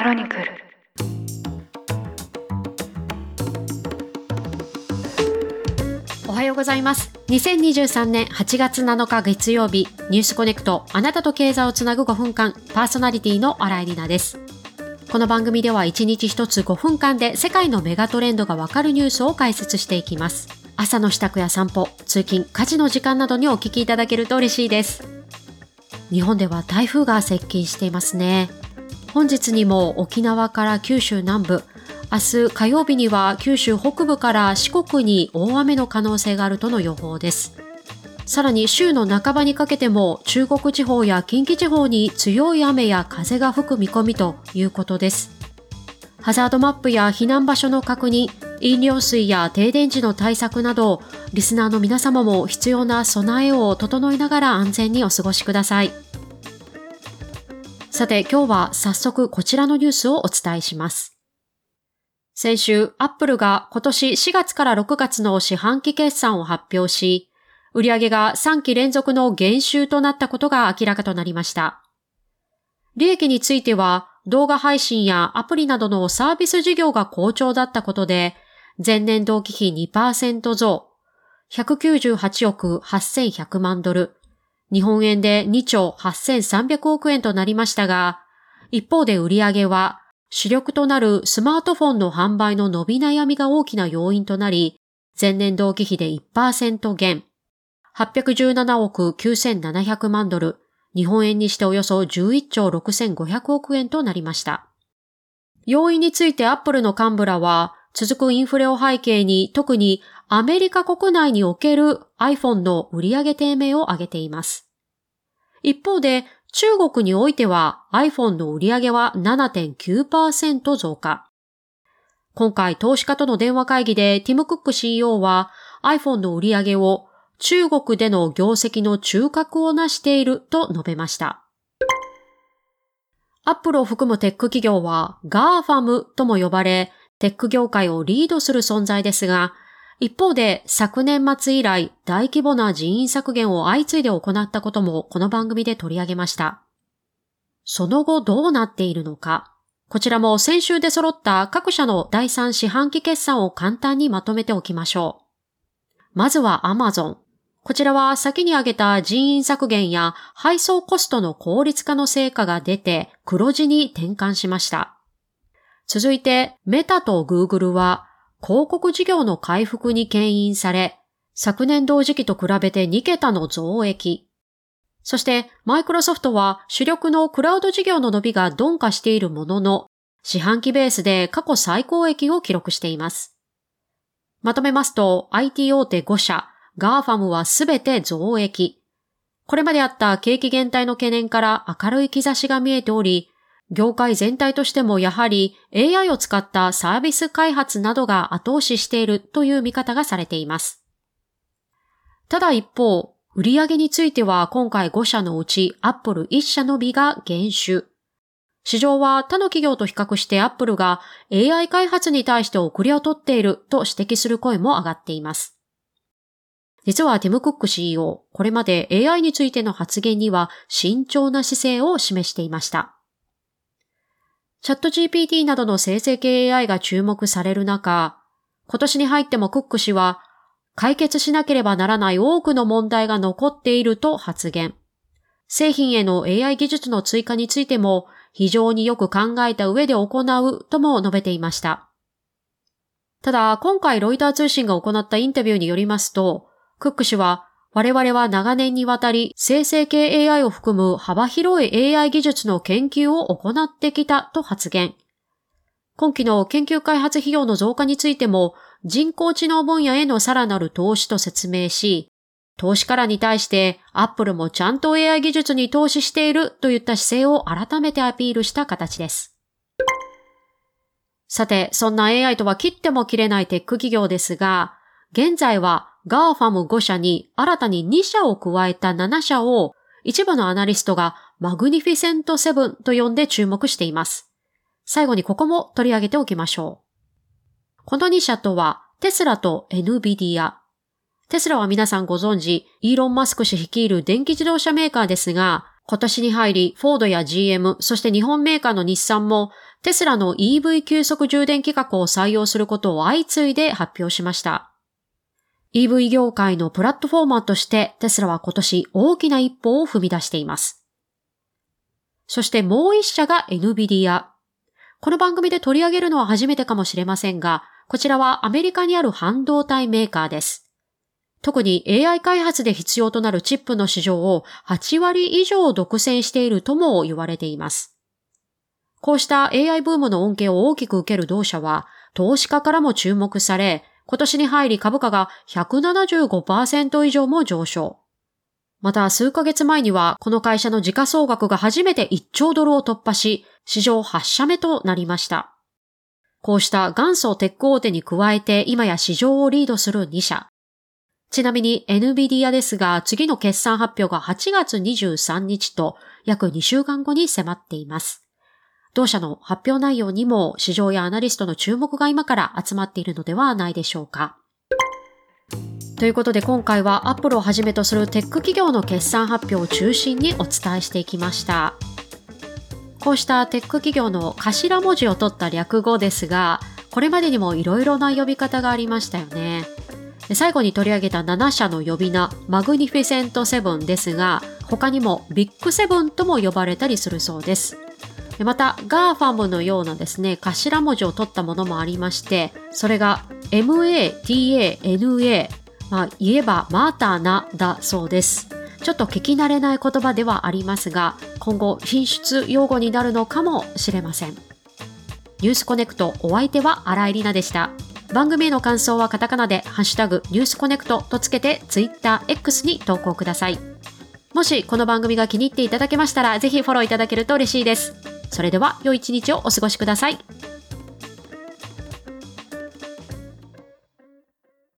クロニクル。おはようございます。2023年8月7日月曜日ニュースコネクトあなたと経済をつなぐ5分間パーソナリティの新井里奈です。この番組では1日1つ5分間で世界のメガトレンドがわかるニュースを解説していきます。朝の支度や散歩、通勤、家事の時間などにお聞きいただけると嬉しいです。日本では台風が接近していますね。本日にも沖縄から九州南部、明日火曜日には九州北部から四国に大雨の可能性があるとの予報です。さらに週の半ばにかけても中国地方や近畿地方に強い雨や風が吹く見込みということです。ハザードマップや避難場所の確認、飲料水や停電時の対策など、リスナーの皆様も必要な備えを整えながら安全にお過ごしください。さて今日は早速こちらのニュースをお伝えします。先週、アップルが今年4月から6月の四半期決算を発表し、売上が3期連続の減収となったことが明らかとなりました。利益については、動画配信やアプリなどのサービス事業が好調だったことで、前年同期比2%増、198億8100万ドル、日本円で2兆8300億円となりましたが、一方で売上は主力となるスマートフォンの販売の伸び悩みが大きな要因となり、前年同期比で1%減、817億9700万ドル、日本円にしておよそ11兆6500億円となりました。要因についてアップルの幹部らは、続くインフレを背景に特にアメリカ国内における iPhone の売上低迷を挙げています。一方で中国においては iPhone の売上は7.9%増加。今回投資家との電話会議でティム・クック CEO は iPhone の売上を中国での業績の中核を成していると述べました。アップルを含むテック企業は GAFAM とも呼ばれ、テック業界をリードする存在ですが、一方で昨年末以来大規模な人員削減を相次いで行ったこともこの番組で取り上げました。その後どうなっているのか。こちらも先週で揃った各社の第3四半期決算を簡単にまとめておきましょう。まずは Amazon。こちらは先に挙げた人員削減や配送コストの効率化の成果が出て黒字に転換しました。続いてメタと Google は広告事業の回復に牽引され、昨年同時期と比べて2桁の増益。そして、マイクロソフトは主力のクラウド事業の伸びが鈍化しているものの、四半期ベースで過去最高益を記録しています。まとめますと、IT 大手5社、 GAFAM はすべて増益。これまであった景気減退の懸念から明るい兆しが見えており、業界全体としてもやはり AI を使ったサービス開発などが後押ししているという見方がされています。ただ一方、売上については今回5社のうち Apple 1社のみが減収。市場は他の企業と比較して Apple が AI 開発に対して遅れをとっていると指摘する声も上がっています。実はティム・クック CEO、これまで AI についての発言には慎重な姿勢を示していました。チャット GPT などの生成系 AI が注目される中、今年に入ってもクック氏は、解決しなければならない多くの問題が残っていると発言。製品への AI 技術の追加についても非常によく考えた上で行うとも述べていました。ただ、今回ロイター通信が行ったインタビューによりますと、クック氏は我々は長年にわたり生成系 AI を含む幅広い AI 技術の研究を行ってきたと発言。今期の研究開発費用の増加についても人工知能分野へのさらなる投資と説明し、投資家らに対してアップルもちゃんと AI 技術に投資しているといった姿勢を改めてアピールした形です。さて、そんな AI とは切っても切れないテック企業ですが、現在は GAFAM 5社に新たに2社を加えた7社を一部のアナリストがマグニフィセントセブンと呼んで注目しています。最後にここも取り上げておきましょう。この2社とはテスラと NVIDIA。テスラは皆さんご存知、イーロン・マスク氏率いる電気自動車メーカーですが、今年に入り、フォードや GM、そして日本メーカーの日産もテスラの EV 急速充電規格を採用することを相次いで発表しました。EV 業界のプラットフォーマーとしてテスラは今年大きな一歩を踏み出しています。そしてもう一社が NVIDIA。この番組で取り上げるのは初めてかもしれませんが、こちらはアメリカにある半導体メーカーです。特に AI 開発で必要となるチップの市場を8割以上独占しているとも言われています。こうした AI ブームの恩恵を大きく受ける同社は、投資家からも注目され、今年に入り株価が175%以上も上昇。また数ヶ月前にはこの会社の時価総額が初めて1兆ドルを突破し、史上8社目となりました。こうした元祖テック大手に加えて今や市場をリードする2社。ちなみに NVIDIA ですが次の決算発表が8月23日と約2週間後に迫っています。同社の発表内容にも市場やアナリストの注目が今から集まっているのではないでしょうか。ということで今回はアップルをはじめとするテック企業の決算発表を中心にお伝えしていきました。こうしたテック企業の頭文字を取った略語ですが、これまでにもいろいろな呼び方がありましたよね。最後に取り上げた7社の呼び名、マグニフィセントセブンですが、他にもビッグセブンとも呼ばれたりするそうです。また、 GAFAM のようなですね、頭文字を取ったものもありまして、それが MATANA、まあ、言えばマーターナだそうです。ちょっと聞き慣れない言葉ではありますが、今後品質用語になるのかもしれません。ニュースコネクトお相手は新井里奈でした。番組への感想はカタカナでハッシュタグニュースコネクトとつけて Twitter、X に投稿ください。もしこの番組が気に入っていただけましたらぜひフォローいただけると嬉しいです。それでは良い一日をお過ごしください。